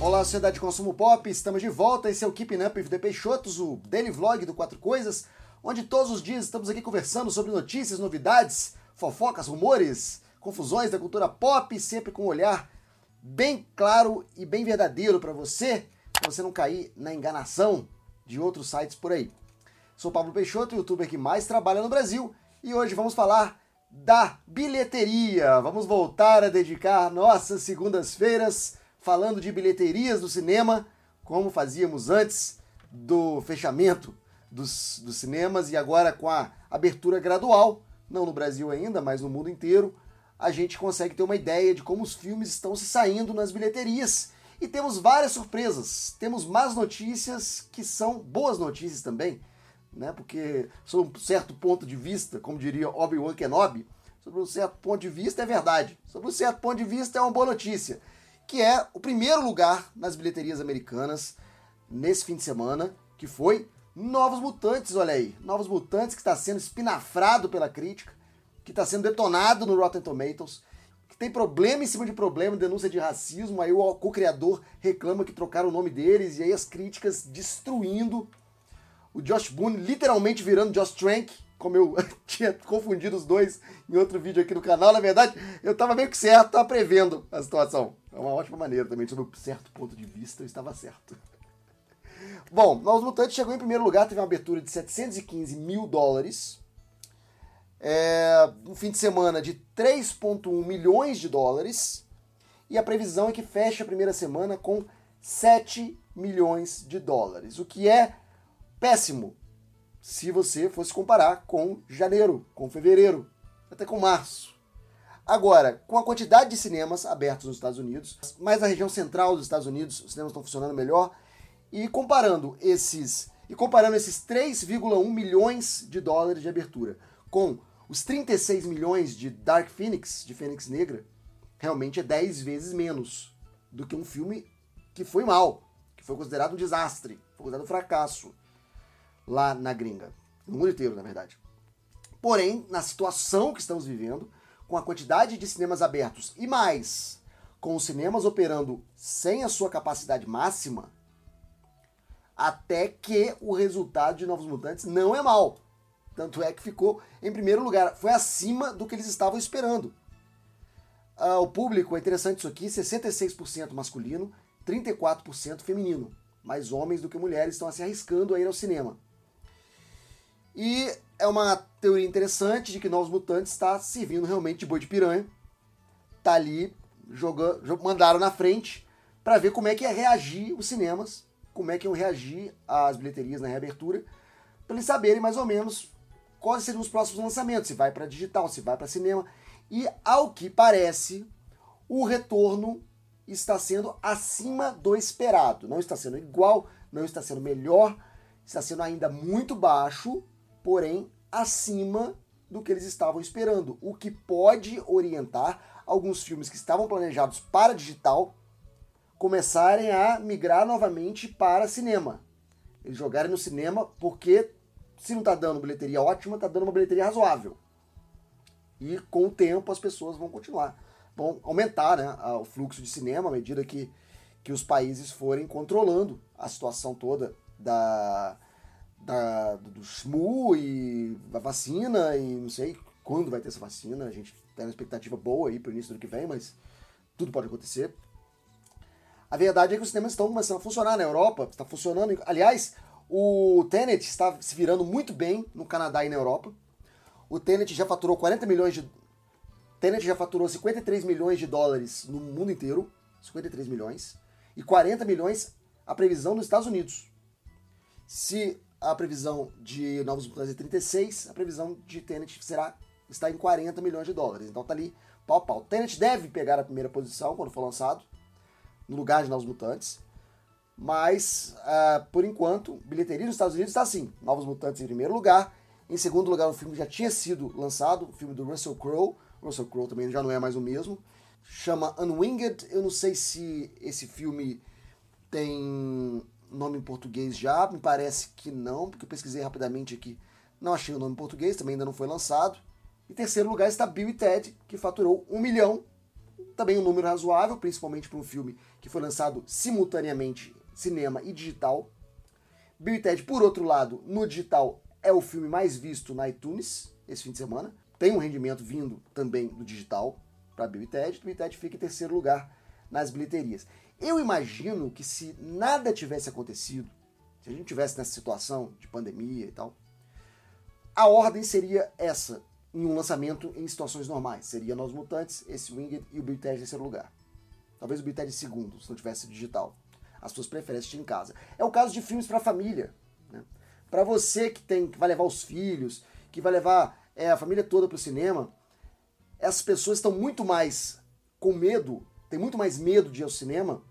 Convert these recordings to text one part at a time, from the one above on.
Olá, sociedade de consumo pop, estamos de volta. Esse é o Keeping Up with the Peixotos, o daily vlog do Quatro Coisas, onde todos os dias estamos aqui conversando sobre notícias, novidades, fofocas, rumores, confusões da cultura pop, sempre com um olhar bem claro e bem verdadeiro para você, para você não cair na enganação de outros sites por aí. Sou Pablo Peixoto, youtuber que mais trabalha no Brasil, e hoje vamos falar da bilheteria. Vamos voltar a dedicar nossas segundas-feiras falando de bilheterias do cinema, como fazíamos antes do fechamento dos, dos cinemas e agora com a abertura gradual, não no Brasil ainda, mas no mundo inteiro, a gente consegue ter uma ideia de como os filmes estão se saindo nas bilheterias. E temos várias surpresas. Temos más notícias que são boas notícias também, né? Porque sob um certo ponto de vista, como diria Obi-Wan Kenobi, sobre um certo ponto de vista é verdade. Sobre um certo ponto de vista é uma boa notícia que é o primeiro lugar nas bilheterias americanas nesse fim de semana, que foi Novos Mutantes, olha aí. Novos Mutantes que está sendo espinafrado pela crítica, que está sendo detonado no Rotten Tomatoes, que tem problema em cima de problema, denúncia de racismo, aí o co-criador reclama que trocaram o nome deles, e aí as críticas destruindo. O Josh Boone literalmente virando Josh Trank, como eu tinha confundido os dois em outro vídeo aqui no canal, na verdade, eu estava meio que certo, estava prevendo a situação. É uma ótima maneira também, sob um certo ponto de vista, eu estava certo. Bom, Novos Mutantes chegou em primeiro lugar, teve uma abertura de 715 mil dólares. É, um fim de semana de 3,1 milhões de dólares. E a previsão é que feche a primeira semana com 7 milhões de dólares, o que é péssimo se você fosse comparar com janeiro, com fevereiro, até com março. Agora, com a quantidade de cinemas abertos nos Estados Unidos, mais na região central dos Estados Unidos, os cinemas estão funcionando melhor, e comparando esses e comparando esses 3,1 milhões de dólares de abertura com os 36 milhões de Dark Phoenix, de Fênix Negra, realmente é 10 vezes menos do que um filme que foi mal, que foi considerado um desastre, foi considerado um fracasso lá na gringa. No mundo inteiro, na verdade. Porém, na situação que estamos vivendo, com a quantidade de cinemas abertos e mais, com os cinemas operando sem a sua capacidade máxima, até que o resultado de Novos Mutantes não é mal. Tanto é que ficou em primeiro lugar. Foi acima do que eles estavam esperando. Uh, o público, é interessante isso aqui, 66% masculino, 34% feminino. Mais homens do que mulheres estão se arriscando a ir ao cinema. E é uma teoria interessante de que Novos Mutantes está servindo realmente de boi de piranha. Tá ali, jogando, mandaram na frente para ver como é que ia reagir os cinemas, como é que iam reagir as bilheterias na reabertura, para eles saberem mais ou menos quais seriam os próximos lançamentos, se vai para digital, se vai para cinema. E ao que parece, o retorno está sendo acima do esperado. Não está sendo igual, não está sendo melhor, está sendo ainda muito baixo, porém acima do que eles estavam esperando, o que pode orientar alguns filmes que estavam planejados para digital começarem a migrar novamente para cinema. Eles jogarem no cinema porque se não está dando bilheteria ótima, está dando uma bilheteria razoável. E com o tempo as pessoas vão continuar, vão aumentar né, o fluxo de cinema à medida que, que os países forem controlando a situação toda da, da, do SMU e da vacina e não sei quando vai ter essa vacina. A gente tem uma expectativa boa aí para o início do ano que vem, mas tudo pode acontecer. A verdade é que os sistemas estão começando a funcionar na Europa, está funcionando. Aliás, o Tenet está se virando muito bem no Canadá e na Europa. O Tenet já faturou 40 milhões de. Tenet já faturou 53 milhões de dólares no mundo inteiro. 53 milhões. E 40 milhões a previsão nos Estados Unidos. Se a previsão de Novos Mutantes é 36, a previsão de Tenet será está em 40 milhões de dólares. Então tá ali pau pau. Tenet deve pegar a primeira posição quando for lançado, no lugar de Novos Mutantes. Mas, uh, por enquanto, bilheteria nos Estados Unidos está assim. Novos Mutantes em primeiro lugar. Em segundo lugar, o filme já tinha sido lançado, o filme do Russell Crowe. Russell Crowe também já não é mais o mesmo. Chama Unwinged. Eu não sei se esse filme tem nome em português já? Me parece que não, porque eu pesquisei rapidamente aqui. Não achei o nome em português, também ainda não foi lançado. Em terceiro lugar está Bill e Ted, que faturou um milhão também um número razoável, principalmente para um filme que foi lançado simultaneamente cinema e digital. Bill e Ted, por outro lado, no digital é o filme mais visto na iTunes esse fim de semana. Tem um rendimento vindo também do digital para Bill e Ted. Bill e Ted fica em terceiro lugar nas bilheterias. Eu imagino que se nada tivesse acontecido, se a gente tivesse nessa situação de pandemia e tal, a ordem seria essa em um lançamento em situações normais. Seria Nós Mutantes, esse Winged e o Bill Ted em terceiro lugar. Talvez o Bill Ted em segundo, se não tivesse digital. As suas preferências assistir em casa. É o caso de filmes para família. Né? Para você que tem que vai levar os filhos, que vai levar é, a família toda para o cinema, essas pessoas estão muito mais com medo, tem muito mais medo de ir ao cinema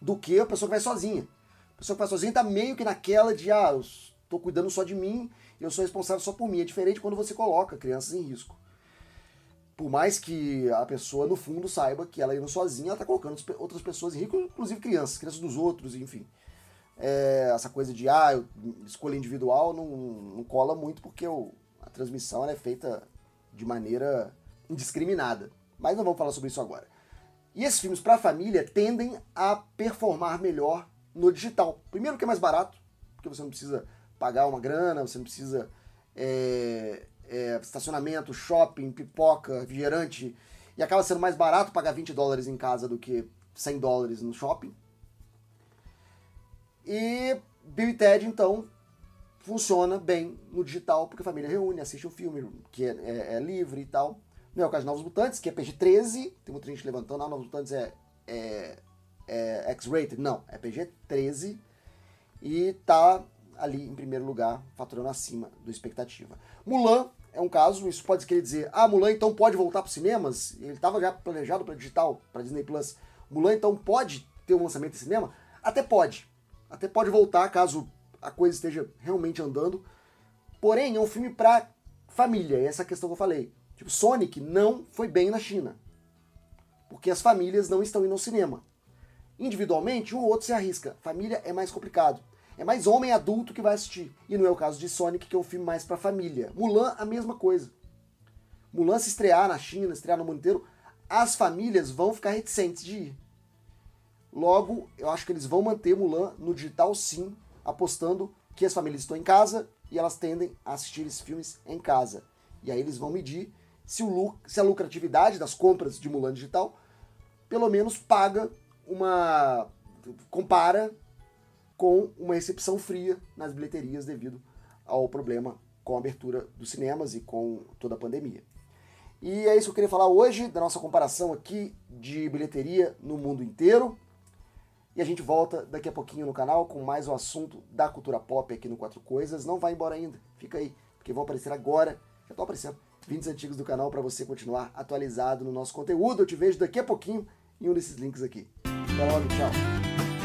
do que a pessoa que vai sozinha. A pessoa que vai sozinha está meio que naquela de, ah, eu estou cuidando só de mim, eu sou responsável só por mim. É diferente quando você coloca crianças em risco. Por mais que a pessoa, no fundo, saiba que ela indo sozinha, ela está colocando outras pessoas em risco, inclusive crianças, crianças dos outros, enfim. É, essa coisa de, ah, escolha individual não, não cola muito porque o, a transmissão é feita de maneira indiscriminada. Mas não vamos falar sobre isso agora. E esses filmes para a família tendem a performar melhor no digital. Primeiro que é mais barato, porque você não precisa pagar uma grana, você não precisa é, é, estacionamento, shopping, pipoca, refrigerante, e acaba sendo mais barato pagar 20 dólares em casa do que 100 dólares no shopping. E Bill e Ted, então, funciona bem no digital, porque a família reúne, assiste um filme que é, é, é livre e tal. Não é o caso de Novos Mutantes, que é PG-13, tem muita gente levantando, ah, Novos Mutantes é, é, é X-rated. Não, é PG-13 e tá ali em primeiro lugar, faturando acima do expectativa. Mulan é um caso, isso pode querer dizer, ah, Mulan então pode voltar para os cinemas? Ele estava já planejado para digital, para Disney Plus. Mulan então pode ter um lançamento em cinema? Até pode. Até pode voltar caso a coisa esteja realmente andando. Porém, é um filme para família, essa é a questão que eu falei. Tipo, Sonic não foi bem na China. Porque as famílias não estão indo ao cinema. Individualmente, um ou outro se arrisca. Família é mais complicado. É mais homem adulto que vai assistir. E não é o caso de Sonic, que é um filme mais para família. Mulan, a mesma coisa. Mulan se estrear na China, estrear no mundo inteiro, as famílias vão ficar reticentes de ir. Logo, eu acho que eles vão manter Mulan no digital sim, apostando que as famílias estão em casa e elas tendem a assistir esses filmes em casa. E aí eles vão medir se, o, se a lucratividade das compras de Mulan digital pelo menos paga uma. compara com uma recepção fria nas bilheterias devido ao problema com a abertura dos cinemas e com toda a pandemia. E é isso que eu queria falar hoje, da nossa comparação aqui de bilheteria no mundo inteiro. E a gente volta daqui a pouquinho no canal com mais um assunto da cultura pop aqui no Quatro Coisas. Não vai embora ainda, fica aí, porque vão aparecer agora, já estão aparecendo, vídeos antigos do canal para você continuar atualizado no nosso conteúdo. Eu te vejo daqui a pouquinho em um desses links aqui. Até logo, tchau!